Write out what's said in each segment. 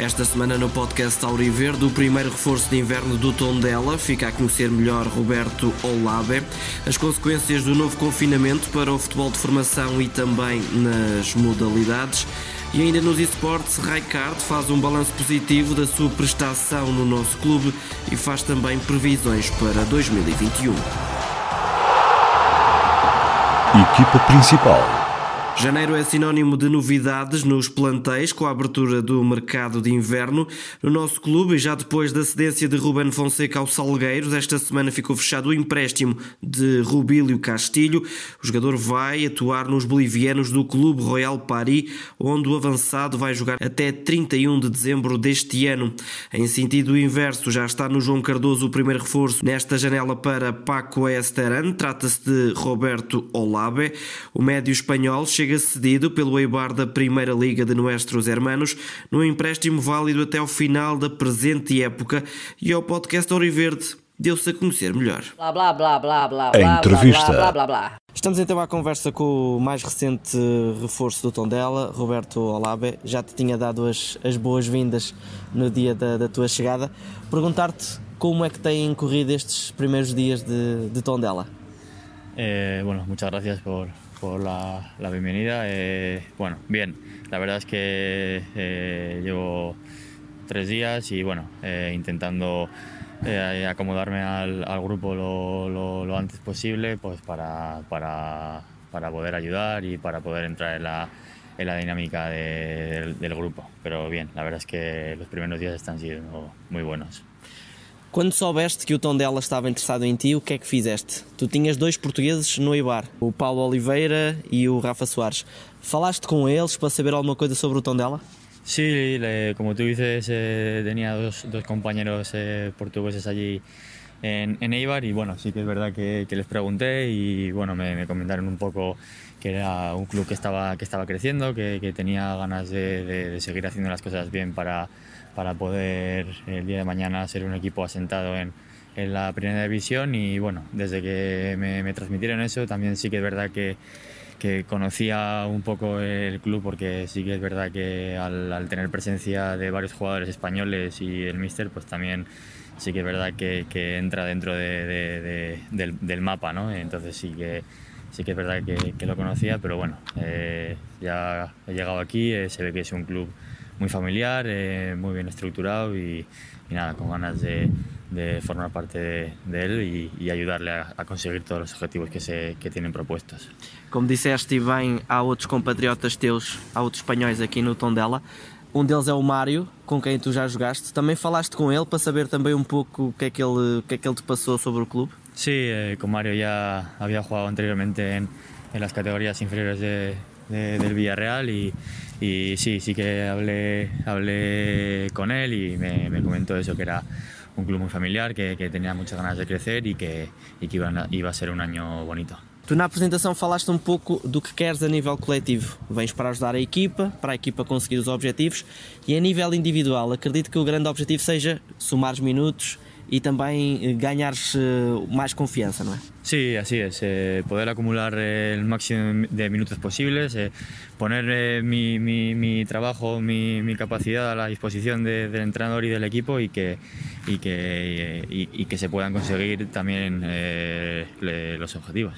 Esta semana no podcast Auriverde, o primeiro reforço de inverno do Tondela, fica a conhecer melhor Roberto Olabe, as consequências do novo confinamento para o futebol de formação e também nas modalidades. E ainda nos esportes, Raikard faz um balanço positivo da sua prestação no nosso clube e faz também previsões para 2021. Equipa principal Janeiro é sinónimo de novidades nos plantéis com a abertura do mercado de inverno. No nosso clube, e já depois da cedência de Ruben Fonseca aos Salgueiros, esta semana ficou fechado o empréstimo de Rubílio Castilho. O jogador vai atuar nos bolivianos do Clube Royal Paris, onde o avançado vai jogar até 31 de dezembro deste ano. Em sentido inverso, já está no João Cardoso o primeiro reforço nesta janela para Paco Esteran. Trata-se de Roberto Olabe. O médio espanhol chega chega cedido pelo Eibar da Primeira Liga de Nuestros Hermanos, num empréstimo válido até ao final da presente época, e ao podcast Oriverde deu-se a conhecer melhor. Blá blá blá blá blá blá entrevista. blá blá blá Estamos então à conversa com o mais recente reforço do Tondela, Roberto Olabe. Já te tinha dado as, as boas-vindas no dia da, da tua chegada. Perguntar-te como é que têm corrido estes primeiros dias de, de Tondela. Eh, bueno, muchas gracias por, por la, la bienvenida. Eh, bueno, bien, la verdad es que eh, llevo tres días y bueno, eh, intentando eh, acomodarme al, grupo lo, lo, antes posible pues para, para, para, poder ayudar y para poder entrar en la, en la dinámica de, del, del grupo. Pero bien, la verdad es que los primeros días están siendo muy buenos. Quando soubeste que o Tondela estava interessado em ti, o que é que fizeste? Tu tinhas dois portugueses no Eibar, o Paulo Oliveira e o Rafa Soares. Falaste com eles para saber alguma coisa sobre o Tondela? Sí, le, como tú dices, eh, tenía dos, dos compañeros eh, portugueses en, en, Eibar y bueno, sí que es verdad que, que les pregunté y bueno, me, me, comentaron un poco que era un club que estaba, que estaba creciendo, que, que tenía ganas de, de, de seguir haciendo las cosas bien para para poder el día de mañana ser un equipo asentado en, en la primera división y bueno, desde que me, me, transmitieron eso también sí que es verdad que, que, conocía un poco el club porque sí que es verdad que al, al, tener presencia de varios jugadores españoles y el míster pues también sí que es verdad que, que entra dentro de, de, de, del, del, mapa, ¿no? Entonces sí que sí que es verdad que, lo conocía, pero bueno, eh, ya he llegado aquí, eh, se ve que es un club muy familiar, eh, muy bien estructurado y, y, nada, con ganas de, de formar parte de, de él y, y ayudarle a, a, conseguir todos los objetivos que, se, que tienen propuestos. Como disseste bem, há outros compatriotas teus, há outros espanhóis aqui no Tondela. Um deles é o Mário, com quem tu já jogaste. Também falaste com ele para saber também um pouco o que é que ele, o que é que ele te passou sobre o clube? Sí, eh, con Mario ya había jugado anteriormente en, en las categorías inferiores de, de, del Villarreal y, y, sí, sí que hablé, hablé con él y me, me, comentó eso, que era un club muy familiar, que, que tenía muchas ganas de crecer y que, y que iba, iba a ser un año bonito. Tu na apresentação falaste um pouco do que queres a nível coletivo. Vens para ajudar a equipa, para a equipa conseguir os objetivos e a nível individual, acredito que o grande objetivo seja somar os minutos y también eh, ganares eh, más confianza, ¿no es? Sí, así es. Eh, poder acumular el máximo de minutos posibles, eh, poner eh, mi, mi, mi, trabajo, mi, mi, capacidad a la disposición de, del entrenador y del equipo y que, y que, y, y que se puedan conseguir también le, los objetivos.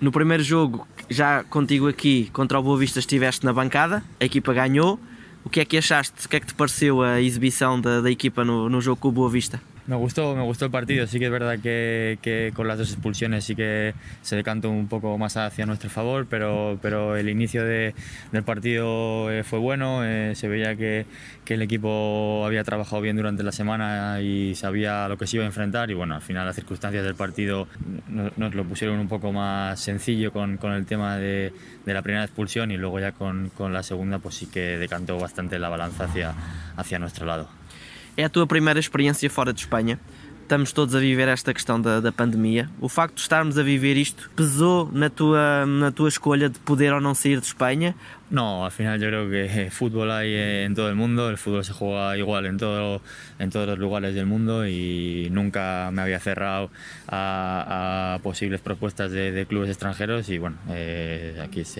No primeiro jogo, já contigo aqui contra o Boa Vista estiveste na bancada, a equipa ganhou. O que é que achaste? O que é que te pareceu a exibição da, da equipa no, no jogo com o Boa Vista? Me gustó, me gustó el partido. Sí que es verdad que, que, con las dos expulsiones sí que se decantó un poco más hacia nuestro favor, pero, pero el inicio de, del partido eh, fue bueno. Eh, se veía que, que, el equipo había trabajado bien durante la semana y sabía lo que se iba a enfrentar. Y bueno, al final las circunstancias del partido nos, nos lo pusieron un poco más sencillo con, con el tema de, de, la primera expulsión y luego ya con, con la segunda pues sí que decantó bastante la balanza hacia, hacia nuestro lado. É a tua primeira experiência fora de Espanha. estamos todos a viver esta questão da, da pandemia. O facto de estarmos a viver isto pesou na tua, na tua escolha de poder ou não sair de Espanha? No, al final creo que fútbol hay en todo el mundo, el fútbol se juega igual en, todo, todos los lugares del mundo y nunca me había cerrado a, a propuestas de, de, clubes extranjeros y bueno, eh, aquí es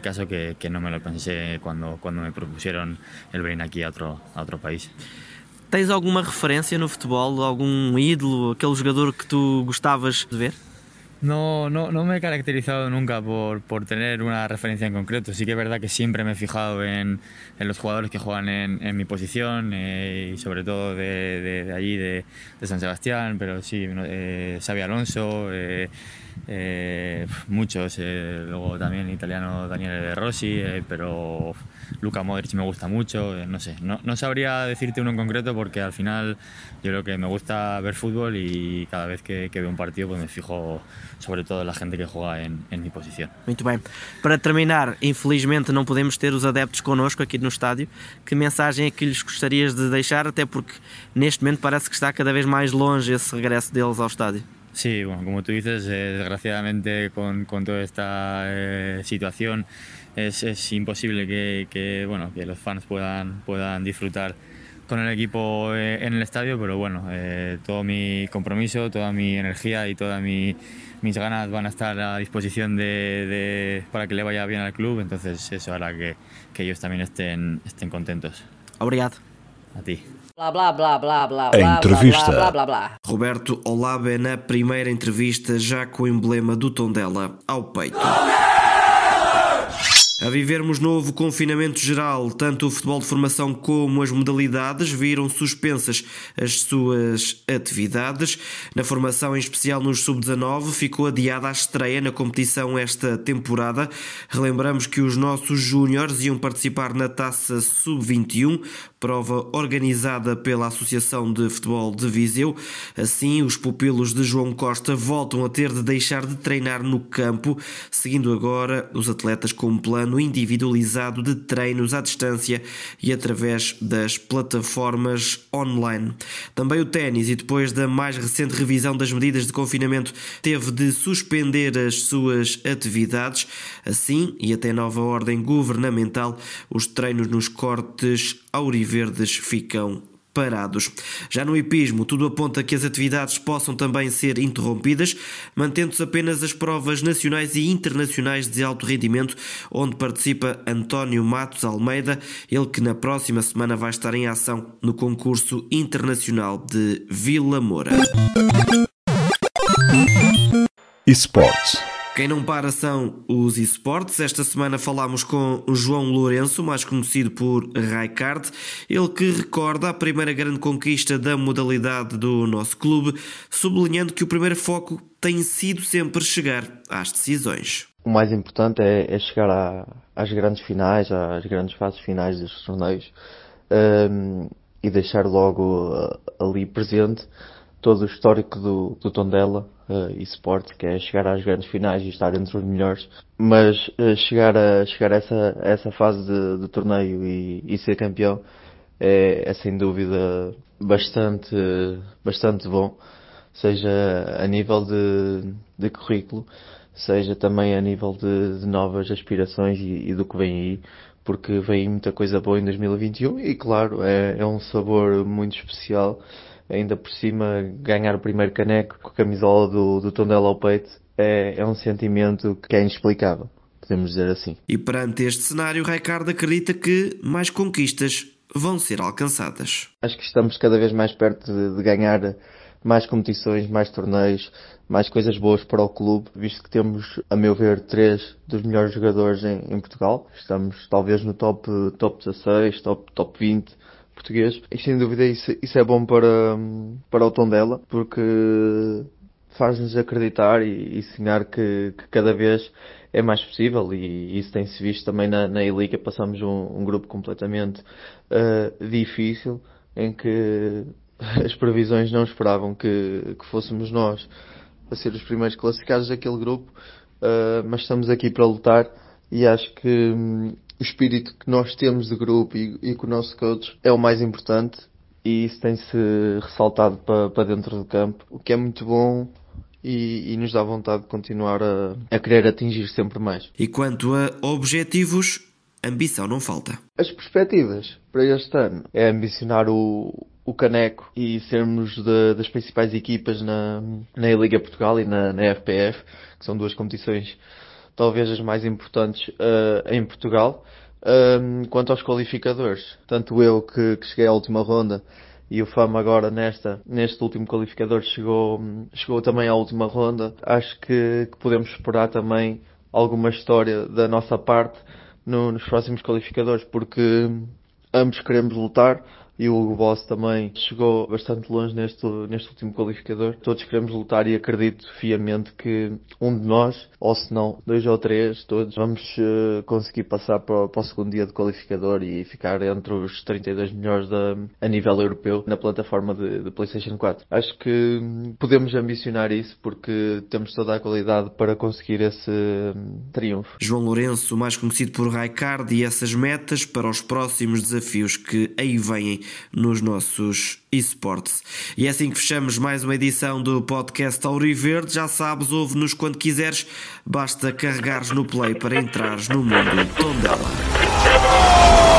caso que, que, me lo pensé cuando me propusieron el venir aquí a otro, a país. Tens alguma referência no futebol, algum ídolo, aquele jogador que tu gostavas de ver? No, no, no me he caracterizado nunca por, por, tener una referencia en concreto. Sí que es verdad que siempre me he fijado en, en los jugadores que juegan en, en mi posición eh, y sobre todo de, de, allí, de, de, San Sebastián, pero sí, eh, Xavi Alonso, eh, eh muchos, eh, luego también italiano Daniele De Rossi, pero Luca Modric me gusta mucho, no sé, no, no, sabría decirte uno en concreto porque al final yo creo que me gusta ver fútbol y cada vez que veo un partido pues me fijo sobre todo la gente que juega en, en mi posición. Muito bem. Para terminar, infelizmente não podemos ter os adeptos connosco aqui no estádio. Que mensagem é que lhes gostarias de deixar, até porque neste momento parece que está cada vez mais longe esse regresso deles ao estádio? Sí, bueno, como tú dices, eh, desgraciadamente con, con, toda esta eh, situación es, es imposible que, que, bueno, que los fans puedan, puedan disfrutar con el equipo eh, en el estadio, pero bueno, eh, todo mi compromiso, toda mi energía y todas mi, mis ganas van a estar a disposición de, de, para que le vaya bien al club, entonces eso hará que, que ellos también estén, estén contentos. Obrigado. A ti. Blá, blá, blá, blá, blá, A entrevista. blá, blá, blá, blá. Roberto Olabe na primeira entrevista já com o emblema do Tondela ao peito. A vivermos novo confinamento geral, tanto o futebol de formação como as modalidades viram suspensas as suas atividades. Na formação, em especial nos sub-19, ficou adiada a estreia na competição esta temporada. Relembramos que os nossos júniores iam participar na taça sub-21, prova organizada pela Associação de Futebol de Viseu. Assim, os pupilos de João Costa voltam a ter de deixar de treinar no campo, seguindo agora os atletas com um plano individualizado de treinos à distância e através das plataformas online. Também o ténis, e depois da mais recente revisão das medidas de confinamento, teve de suspender as suas atividades. Assim, e até nova ordem governamental, os treinos nos cortes auriverdes ficam parados. Já no hipismo, tudo aponta que as atividades possam também ser interrompidas, mantendo-se apenas as provas nacionais e internacionais de alto rendimento, onde participa António Matos Almeida, ele que na próxima semana vai estar em ação no concurso internacional de Vila Moura. eSports. Quem não para são os esportes. Esta semana falámos com João Lourenço, mais conhecido por Raikard, ele que recorda a primeira grande conquista da modalidade do nosso clube, sublinhando que o primeiro foco tem sido sempre chegar às decisões. O mais importante é, é chegar à, às grandes finais, às grandes fases finais destes torneios um, e deixar logo uh, ali presente todo o histórico do, do Tondela uh, eSport, que é chegar às grandes finais e estar entre os melhores, mas uh, chegar a chegar a essa, a essa fase de, de torneio e, e, ser campeão é, é, sem dúvida bastante, bastante bom, seja a nível de, de currículo, seja também a nível de, de novas aspirações e, e, do que vem aí, porque vem muita coisa boa em 2021 e claro, é, é um sabor muito especial ainda por cima ganhar o primeiro caneco com a camisola do, do Tondela ao peito é, é um sentimento que é inexplicável, podemos dizer assim. E perante este cenário, Ricardo acredita que mais conquistas vão ser alcançadas. Acho que estamos cada vez mais perto de, de ganhar mais competições, mais torneios, mais coisas boas para o clube, visto que temos, a meu ver, três dos melhores jogadores em, em Portugal. Estamos talvez no top, top 16, top, top 20 português. E sem dúvida isso, isso é bom para, para o tom dela, porque faz-nos acreditar e, e sonhar que, que, cada vez é mais possível e isso tem-se visto também na, na E-Liga. Passamos um, um, grupo completamente uh, difícil em que as previsões não esperavam que, que fôssemos nós a ser os primeiros classificados daquele grupo, uh, mas estamos aqui para lutar e acho que o espírito que nós temos de grupo e, e com o nosso coach é o mais importante e isso tem-se ressaltado para, para dentro do campo, o que é muito bom e, e, nos dá vontade de continuar a, a querer atingir sempre mais. E quanto a objetivos, ambição não falta. As perspectivas para este ano é ambicionar o, o Caneco e sermos de, das principais equipas na, na Liga Portugal e na, na FPF, que são duas competições talvez as mais importantes uh, em Portugal. Um, quanto aos qualificadores, tanto eu que, que, cheguei à última ronda e o Fama agora nesta, neste último qualificador chegou, chegou também à última ronda, acho que, que podemos esperar também alguma história da nossa parte no, nos próximos qualificadores, porque ambos queremos lutar, e o Hugo Boss também chegou bastante longe neste, neste último qualificador. Todos queremos lutar e acredito fiamente que um de nós, ou se não, dois ou três, todos, vamos uh, conseguir passar para, para, o segundo dia de qualificador e ficar entre os 32 melhores da, a nível europeu na plataforma de, de PlayStation 4. Acho que podemos ambicionar isso porque temos toda a qualidade para conseguir esse um, triunfo. João Lourenço, mais conhecido por Raikard, e essas metas para os próximos desafios que aí vêm nos nossos esportes. E é assim que fechamos mais uma edição do podcast Auriverde. Já sabes, ouve-nos quando quiseres, basta carregares no play para entrares no mundo Tondela.